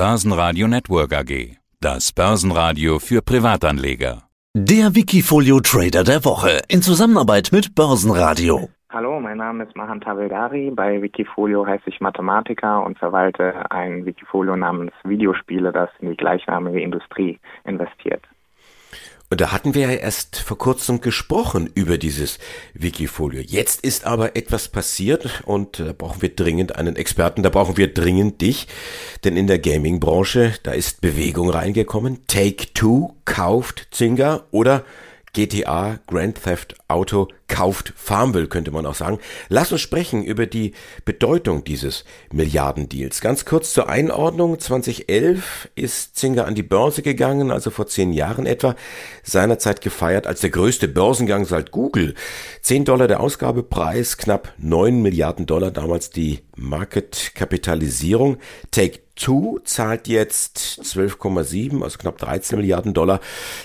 Börsenradio Network AG. Das Börsenradio für Privatanleger. Der Wikifolio Trader der Woche in Zusammenarbeit mit Börsenradio. Hallo, mein Name ist Mahan Tavildari. Bei Wikifolio heiße ich Mathematiker und verwalte ein Wikifolio namens Videospiele, das in die gleichnamige Industrie investiert. Und da hatten wir ja erst vor kurzem gesprochen über dieses Wikifolio. Jetzt ist aber etwas passiert und da brauchen wir dringend einen Experten, da brauchen wir dringend dich, denn in der Gaming-Branche, da ist Bewegung reingekommen. Take Two kauft Zynga oder GTA Grand Theft Auto kauft Farmville, könnte man auch sagen. Lass uns sprechen über die Bedeutung dieses Milliardendeals. Ganz kurz zur Einordnung. 2011 ist Zinger an die Börse gegangen, also vor zehn Jahren etwa. Seinerzeit gefeiert als der größte Börsengang seit Google. 10 Dollar der Ausgabepreis, knapp 9 Milliarden Dollar damals die Marketkapitalisierung. Take Two zahlt jetzt 12,7, also knapp 13 Milliarden Dollar,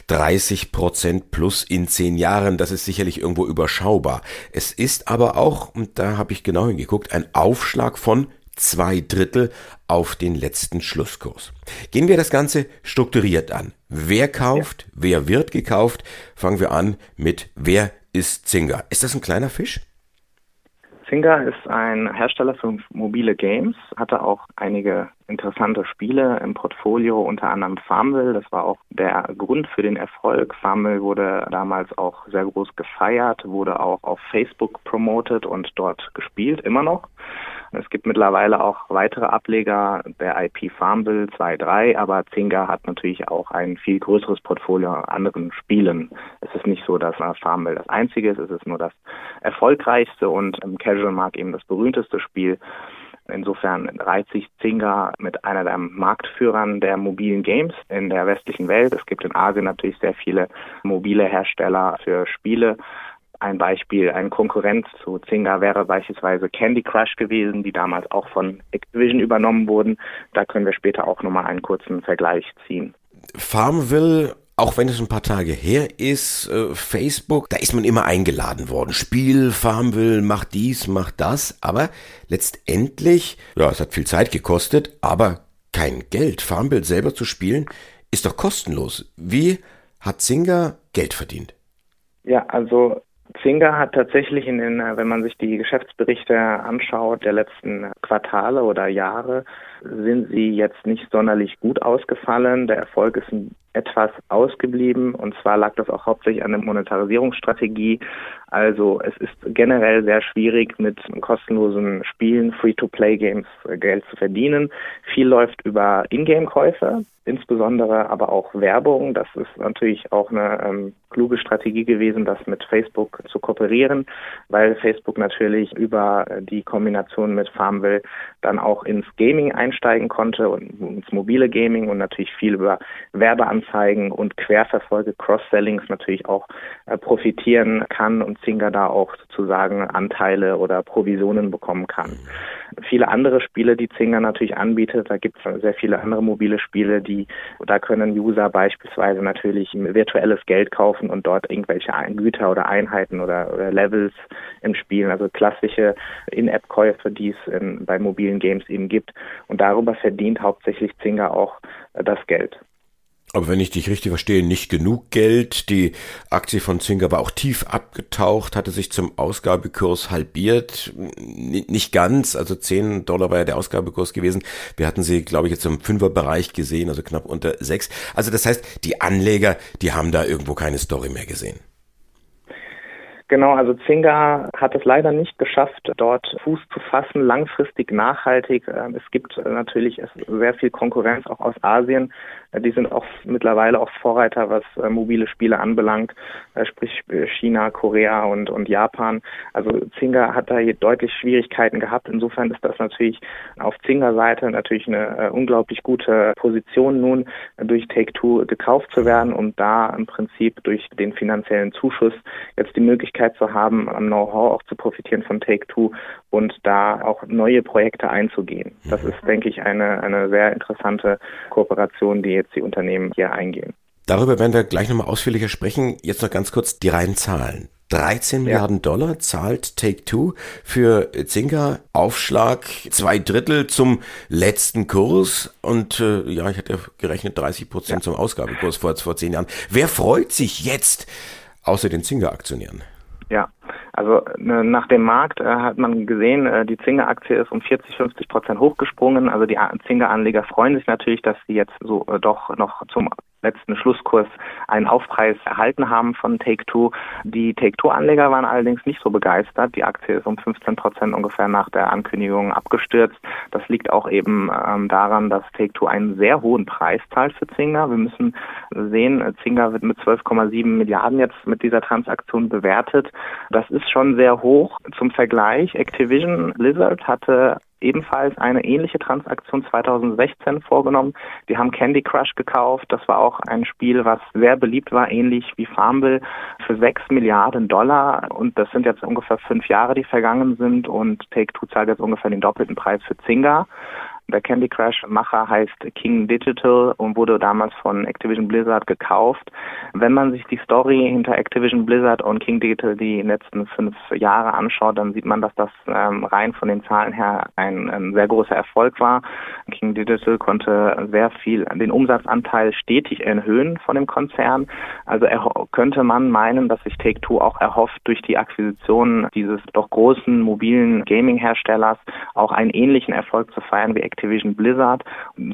30 Prozent plus in zehn Jahren. Das ist sicherlich irgendwo überschaubar. Es ist aber auch, und da habe ich genau hingeguckt, ein Aufschlag von zwei Drittel auf den letzten Schlusskurs. Gehen wir das Ganze strukturiert an. Wer kauft? Ja. Wer wird gekauft? Fangen wir an mit wer ist Zinger? Ist das ein kleiner Fisch? Zynga ist ein Hersteller für mobile Games, hatte auch einige interessante Spiele im Portfolio, unter anderem Farmville. Das war auch der Grund für den Erfolg. Farmville wurde damals auch sehr groß gefeiert, wurde auch auf Facebook promoted und dort gespielt, immer noch. Es gibt mittlerweile auch weitere Ableger der IP Farmville 2.3, aber Zynga hat natürlich auch ein viel größeres Portfolio an anderen Spielen. Es ist nicht so, dass Farmville das einzige ist, es ist nur das erfolgreichste und im Casual Markt eben das berühmteste Spiel. Insofern reiht sich Zynga mit einer der Marktführern der mobilen Games in der westlichen Welt. Es gibt in Asien natürlich sehr viele mobile Hersteller für Spiele. Ein Beispiel, ein Konkurrent zu Zynga wäre beispielsweise Candy Crush gewesen, die damals auch von Activision übernommen wurden. Da können wir später auch nochmal einen kurzen Vergleich ziehen. Farmville auch wenn es ein paar Tage her ist, äh, Facebook, da ist man immer eingeladen worden. Spiel, Farmville, mach dies, mach das. Aber letztendlich, ja, es hat viel Zeit gekostet, aber kein Geld. Farmville selber zu spielen, ist doch kostenlos. Wie hat Zynga Geld verdient? Ja, also Zynga hat tatsächlich in den, wenn man sich die Geschäftsberichte anschaut, der letzten Quartale oder Jahre, sind sie jetzt nicht sonderlich gut ausgefallen. Der Erfolg ist etwas ausgeblieben und zwar lag das auch hauptsächlich an der Monetarisierungsstrategie. Also es ist generell sehr schwierig mit kostenlosen Spielen, Free-to-Play-Games Geld zu verdienen. Viel läuft über Ingame-Käufe insbesondere aber auch Werbung. Das ist natürlich auch eine ähm, kluge Strategie gewesen, das mit Facebook zu kooperieren, weil Facebook natürlich über die Kombination mit Farmville dann auch ins Gaming einsteigen konnte und ins mobile Gaming und natürlich viel über Werbeanzeigen und Querverfolge, Cross-Sellings natürlich auch äh, profitieren kann und Zynga da auch sozusagen Anteile oder Provisionen bekommen kann. Viele andere Spiele, die Zynga natürlich anbietet, da gibt es sehr viele andere mobile Spiele, die da können User beispielsweise natürlich virtuelles Geld kaufen und dort irgendwelche Güter oder Einheiten oder, oder Levels im Spielen, also klassische In-App-Käufe, die es bei mobilen Games eben gibt. Und darüber verdient hauptsächlich Zynga auch äh, das Geld. Aber wenn ich dich richtig verstehe, nicht genug Geld. Die Aktie von Zynga war auch tief abgetaucht, hatte sich zum Ausgabekurs halbiert. nicht ganz, also 10 Dollar war ja der Ausgabekurs gewesen. Wir hatten sie, glaube ich, jetzt im Fünferbereich gesehen, also knapp unter 6. Also das heißt, die Anleger, die haben da irgendwo keine Story mehr gesehen. Genau, also Zynga hat es leider nicht geschafft, dort Fuß zu fassen, langfristig nachhaltig. Ähm, es gibt natürlich sehr viel Konkurrenz auch aus Asien. Äh, die sind auch mittlerweile auch Vorreiter, was äh, mobile Spiele anbelangt, äh, sprich China, Korea und, und Japan. Also Zynga hat da hier deutlich Schwierigkeiten gehabt. Insofern ist das natürlich auf Zynga-Seite natürlich eine unglaublich gute Position nun durch Take-Two gekauft zu werden und da im Prinzip durch den finanziellen Zuschuss jetzt die Möglichkeit Möglichkeit zu haben, am Know-how auch zu profitieren von Take-Two und da auch neue Projekte einzugehen. Das ist, denke ich, eine, eine sehr interessante Kooperation, die jetzt die Unternehmen hier eingehen. Darüber werden wir gleich nochmal ausführlicher sprechen. Jetzt noch ganz kurz die reinen Zahlen. 13 ja. Milliarden Dollar zahlt Take-Two für Zynga Aufschlag zwei Drittel zum letzten Kurs und äh, ja, ich hatte gerechnet 30 Prozent ja. zum Ausgabekurs vor, vor zehn Jahren. Wer freut sich jetzt außer den Zynga-Aktionären? Ja, also ne, nach dem Markt äh, hat man gesehen, äh, die Zinger-Aktie ist um 40, 50 Prozent hochgesprungen. Also die Zinger-Anleger freuen sich natürlich, dass sie jetzt so äh, doch noch zum letzten Schlusskurs einen Aufpreis erhalten haben von Take-Two. Die Take-Two-Anleger waren allerdings nicht so begeistert. Die Aktie ist um 15 Prozent ungefähr nach der Ankündigung abgestürzt. Das liegt auch eben ähm, daran, dass Take-Two einen sehr hohen Preis zahlt für Zynga. Wir müssen sehen, Zynga wird mit 12,7 Milliarden jetzt mit dieser Transaktion bewertet. Das ist schon sehr hoch. Zum Vergleich, Activision Blizzard hatte ebenfalls eine ähnliche Transaktion 2016 vorgenommen. Die haben Candy Crush gekauft. Das war auch ein Spiel, was sehr beliebt war, ähnlich wie Farmville, für 6 Milliarden Dollar. Und das sind jetzt ungefähr fünf Jahre, die vergangen sind. Und Take-Two zahlt jetzt ungefähr den doppelten Preis für Zynga. Der Candy Crush Macher heißt King Digital und wurde damals von Activision Blizzard gekauft. Wenn man sich die Story hinter Activision Blizzard und King Digital die letzten fünf Jahre anschaut, dann sieht man, dass das ähm, rein von den Zahlen her ein, ein sehr großer Erfolg war. King Digital konnte sehr viel den Umsatzanteil stetig erhöhen von dem Konzern. Also könnte man meinen, dass sich Take-Two auch erhofft, durch die Akquisition dieses doch großen mobilen Gaming-Herstellers auch einen ähnlichen Erfolg zu feiern wie Activision Blizzard.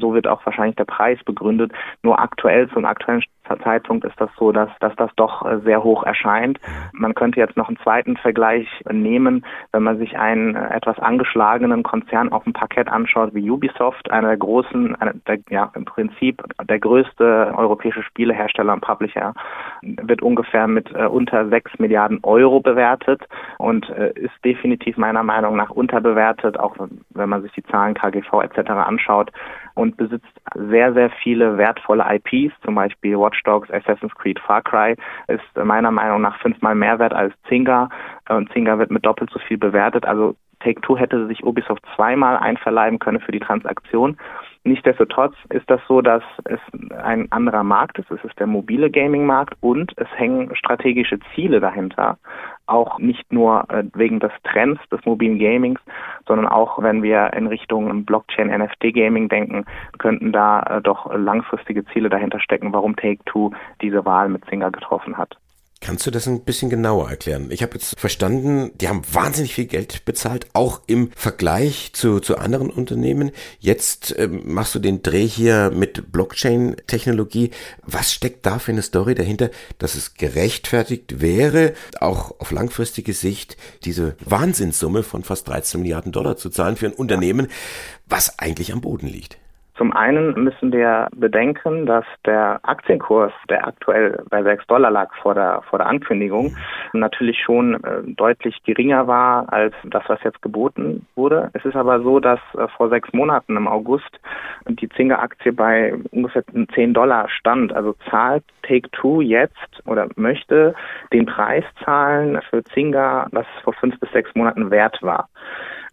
So wird auch wahrscheinlich der Preis begründet. Nur aktuell zum aktuellen Zeitpunkt ist das so, dass, dass das doch äh, sehr hoch erscheint. Man könnte jetzt noch einen zweiten Vergleich nehmen, wenn man sich einen äh, etwas angeschlagenen Konzern auf dem Parkett anschaut wie Ubisoft, einer der großen, einer der, ja im Prinzip der größte europäische Spielehersteller und Publisher, wird ungefähr mit äh, unter 6 Milliarden Euro bewertet und äh, ist definitiv meiner Meinung nach unterbewertet, auch wenn man sich die Zahlen KGV etc. anschaut und besitzt sehr, sehr viele wertvolle IPs, zum Beispiel Watch Dogs, Assassin's Creed, Far Cry, ist meiner Meinung nach fünfmal mehr wert als Zynga und Zynga wird mit doppelt so viel bewertet. Also Take-Two hätte sich Ubisoft zweimal einverleiben können für die Transaktion. Nichtsdestotrotz ist das so, dass es ein anderer Markt ist. Es ist der mobile Gaming-Markt und es hängen strategische Ziele dahinter. Auch nicht nur äh, wegen des Trends des mobilen Gamings, sondern auch wenn wir in Richtung Blockchain, NFT-Gaming denken, könnten da äh, doch langfristige Ziele dahinter stecken, warum Take-Two diese Wahl mit Singer getroffen hat. Kannst du das ein bisschen genauer erklären? Ich habe jetzt verstanden, die haben wahnsinnig viel Geld bezahlt, auch im Vergleich zu, zu anderen Unternehmen. Jetzt ähm, machst du den Dreh hier mit Blockchain-Technologie. Was steckt da für eine Story dahinter, dass es gerechtfertigt wäre, auch auf langfristige Sicht diese Wahnsinnssumme von fast 13 Milliarden Dollar zu zahlen für ein Unternehmen, was eigentlich am Boden liegt? Zum einen müssen wir bedenken, dass der Aktienkurs, der aktuell bei 6 Dollar lag vor der, vor der Ankündigung, natürlich schon äh, deutlich geringer war als das, was jetzt geboten wurde. Es ist aber so, dass äh, vor sechs Monaten im August die Zinger-Aktie bei ungefähr 10 Dollar stand. Also zahlt Take-Two jetzt oder möchte den Preis zahlen für Zinger, was vor fünf bis sechs Monaten wert war.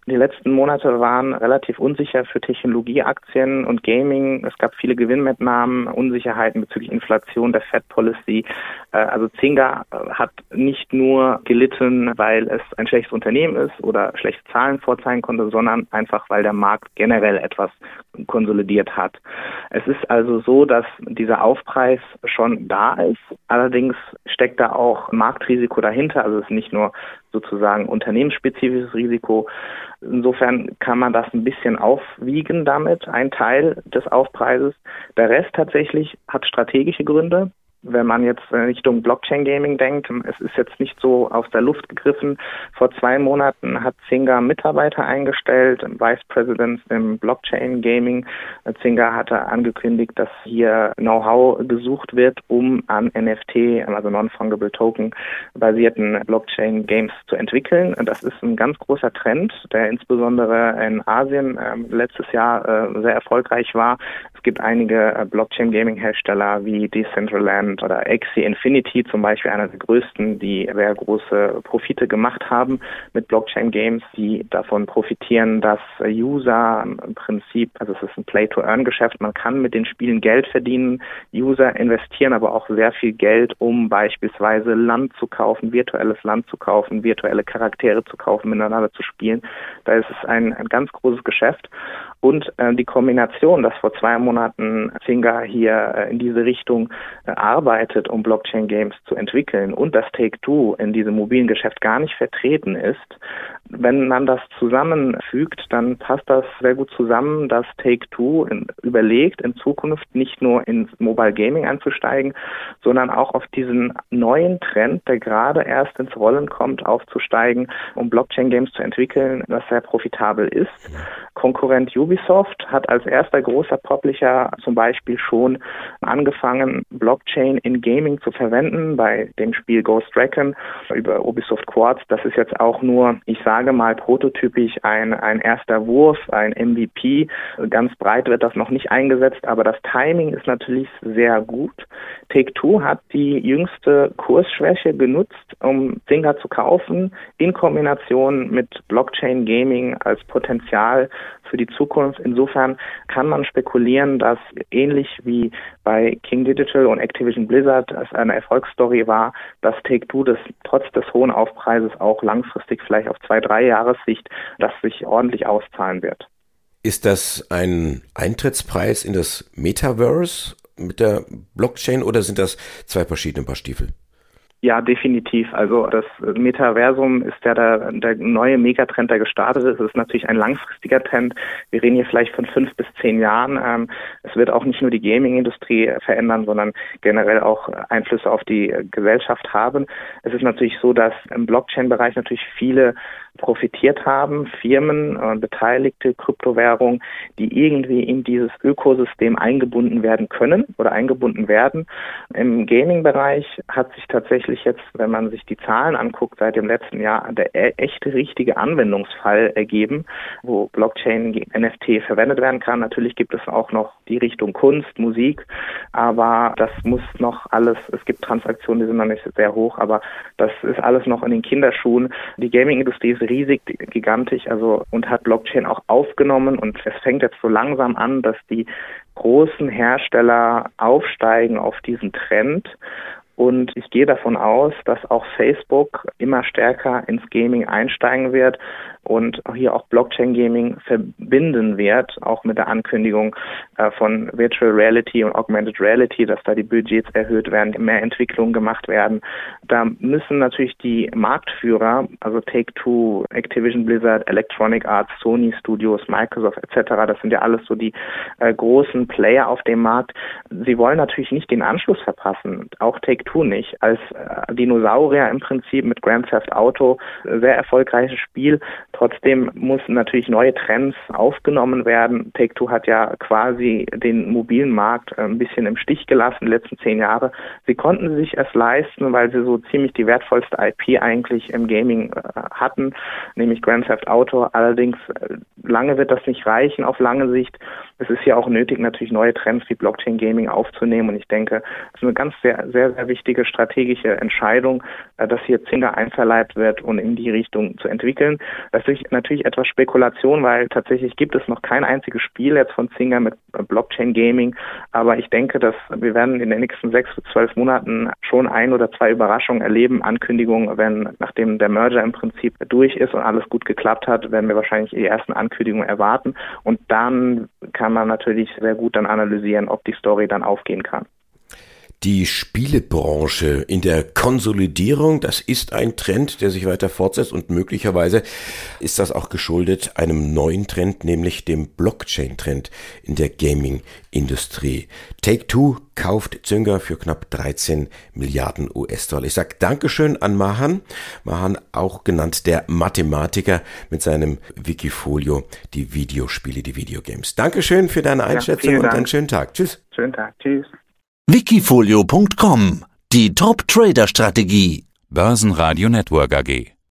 Die letzten Monate waren relativ unsicher für Technologieaktien und Gaming. Es gab viele Gewinnmitnahmen, Unsicherheiten bezüglich Inflation, der Fed Policy. Äh, also Zynga äh, hat nicht nur gelitten, weil es ein schlechtes Unternehmen ist oder schlechte Zahlen vorzeigen konnte, sondern einfach, weil der Markt generell etwas konsolidiert hat. Es ist also so, dass dieser Aufpreis schon da ist. Allerdings steckt da auch Marktrisiko dahinter. Also es ist nicht nur sozusagen unternehmensspezifisches Risiko. Insofern kann man das ein bisschen aufwiegen damit, ein Teil des Aufpreises. Der Rest tatsächlich hat strategische Gründe wenn man jetzt Richtung Blockchain Gaming denkt, es ist jetzt nicht so aus der Luft gegriffen. Vor zwei Monaten hat Zynga Mitarbeiter eingestellt, Vice President im Blockchain Gaming. Zynga hatte angekündigt, dass hier Know-how gesucht wird, um an NFT, also Non-Fungible Token basierten Blockchain Games zu entwickeln. Das ist ein ganz großer Trend, der insbesondere in Asien äh, letztes Jahr äh, sehr erfolgreich war. Es gibt einige äh, Blockchain-Gaming-Hersteller wie Decentraland oder Axie Infinity zum Beispiel, einer der größten, die sehr große Profite gemacht haben mit Blockchain-Games, die davon profitieren, dass User im Prinzip, also es ist ein Play-to-Earn-Geschäft, man kann mit den Spielen Geld verdienen, User investieren aber auch sehr viel Geld, um beispielsweise Land zu kaufen, virtuelles Land zu kaufen, virtuelle Charaktere zu kaufen, miteinander zu spielen. Da ist es ein, ein ganz großes Geschäft. Und äh, die Kombination, dass vor zwei Monaten Finger hier äh, in diese Richtung äh, arbeitet, um Blockchain-Games zu entwickeln und dass Take-Two in diesem mobilen Geschäft gar nicht vertreten ist, wenn man das zusammenfügt, dann passt das sehr gut zusammen, dass Take-Two überlegt, in Zukunft nicht nur ins Mobile Gaming einzusteigen, sondern auch auf diesen neuen Trend, der gerade erst ins Rollen kommt, aufzusteigen, um Blockchain-Games zu entwickeln, was sehr profitabel ist. Konkurrent Ubisoft hat als erster großer Publisher zum Beispiel schon angefangen, Blockchain in Gaming zu verwenden, bei dem Spiel Ghost Recon über Ubisoft Quartz. Das ist jetzt auch nur, ich sage mal, prototypisch ein, ein erster Wurf, ein MVP. Ganz breit wird das noch nicht eingesetzt, aber das Timing ist natürlich sehr gut. Take-Two hat die jüngste Kursschwäche genutzt, um Zynga zu kaufen, in Kombination mit Blockchain Gaming als Potenzial für die Zukunft. Insofern kann man spekulieren, dass ähnlich wie bei King Digital und Activision Blizzard es eine Erfolgsstory war, dass Take-Two das trotz des hohen Aufpreises auch langfristig vielleicht auf zwei, drei Jahressicht das sich ordentlich auszahlen wird. Ist das ein Eintrittspreis in das Metaverse mit der Blockchain oder sind das zwei verschiedene Paar Stiefel? Ja, definitiv. Also das Metaversum ist ja der, der neue Megatrend, der gestartet ist. Es ist natürlich ein langfristiger Trend. Wir reden hier vielleicht von fünf bis zehn Jahren. Ähm, es wird auch nicht nur die Gaming-Industrie verändern, sondern generell auch Einflüsse auf die Gesellschaft haben. Es ist natürlich so, dass im Blockchain-Bereich natürlich viele profitiert haben, Firmen, äh, beteiligte Kryptowährungen, die irgendwie in dieses Ökosystem eingebunden werden können oder eingebunden werden. Im Gaming-Bereich hat sich tatsächlich jetzt, wenn man sich die Zahlen anguckt, seit dem letzten Jahr der e-, echte richtige Anwendungsfall ergeben, wo Blockchain NFT verwendet werden kann. Natürlich gibt es auch noch die Richtung Kunst, Musik, aber das muss noch alles, es gibt Transaktionen, die sind noch nicht sehr hoch, aber das ist alles noch in den Kinderschuhen. Die Gaming-Industrie ist riesig, gigantisch, also und hat Blockchain auch aufgenommen. Und es fängt jetzt so langsam an, dass die großen Hersteller aufsteigen auf diesen Trend. Und ich gehe davon aus, dass auch Facebook immer stärker ins Gaming einsteigen wird und hier auch Blockchain Gaming verbinden wird, auch mit der Ankündigung äh, von Virtual Reality und Augmented Reality, dass da die Budgets erhöht werden, mehr Entwicklungen gemacht werden. Da müssen natürlich die Marktführer, also Take-Two, Activision Blizzard, Electronic Arts, Sony Studios, Microsoft etc., das sind ja alles so die äh, großen Player auf dem Markt. Sie wollen natürlich nicht den Anschluss verpassen, auch Take-Two nicht. Als äh, Dinosaurier im Prinzip mit Grand Theft Auto, sehr erfolgreiches Spiel, Trotzdem mussten natürlich neue Trends aufgenommen werden. Take-Two hat ja quasi den mobilen Markt äh, ein bisschen im Stich gelassen die letzten zehn Jahre. Sie konnten sich es leisten, weil sie so ziemlich die wertvollste IP eigentlich im Gaming äh, hatten, nämlich Grand Theft Auto. Allerdings äh, lange wird das nicht reichen auf lange Sicht. Es ist ja auch nötig, natürlich neue Trends wie Blockchain Gaming aufzunehmen. Und ich denke, es ist eine ganz sehr, sehr, sehr wichtige strategische Entscheidung, dass hier Zynga einverleibt wird und in die Richtung zu entwickeln. Das ist natürlich etwas Spekulation, weil tatsächlich gibt es noch kein einziges Spiel jetzt von Zynga mit Blockchain Gaming. Aber ich denke, dass wir werden in den nächsten sechs bis zwölf Monaten schon ein oder zwei Überraschungen erleben, Ankündigungen, wenn nachdem der Merger im Prinzip durch ist und alles gut geklappt hat, werden wir wahrscheinlich die ersten Ankündigungen erwarten. Und dann kann man natürlich sehr gut dann analysieren, ob die Story dann aufgehen kann. Die Spielebranche in der Konsolidierung, das ist ein Trend, der sich weiter fortsetzt und möglicherweise ist das auch geschuldet einem neuen Trend, nämlich dem Blockchain-Trend in der Gaming-Industrie. Take-Two kauft Zynga für knapp 13 Milliarden US-Dollar. Ich sage Dankeschön an Mahan. Mahan auch genannt der Mathematiker mit seinem Wikifolio, die Videospiele, die Videogames. Dankeschön für deine Einschätzung ja, und einen schönen Tag. Tschüss. Schönen Tag. Tschüss wikifolio.com Die Top-Trader-Strategie. Börsenradio Network AG.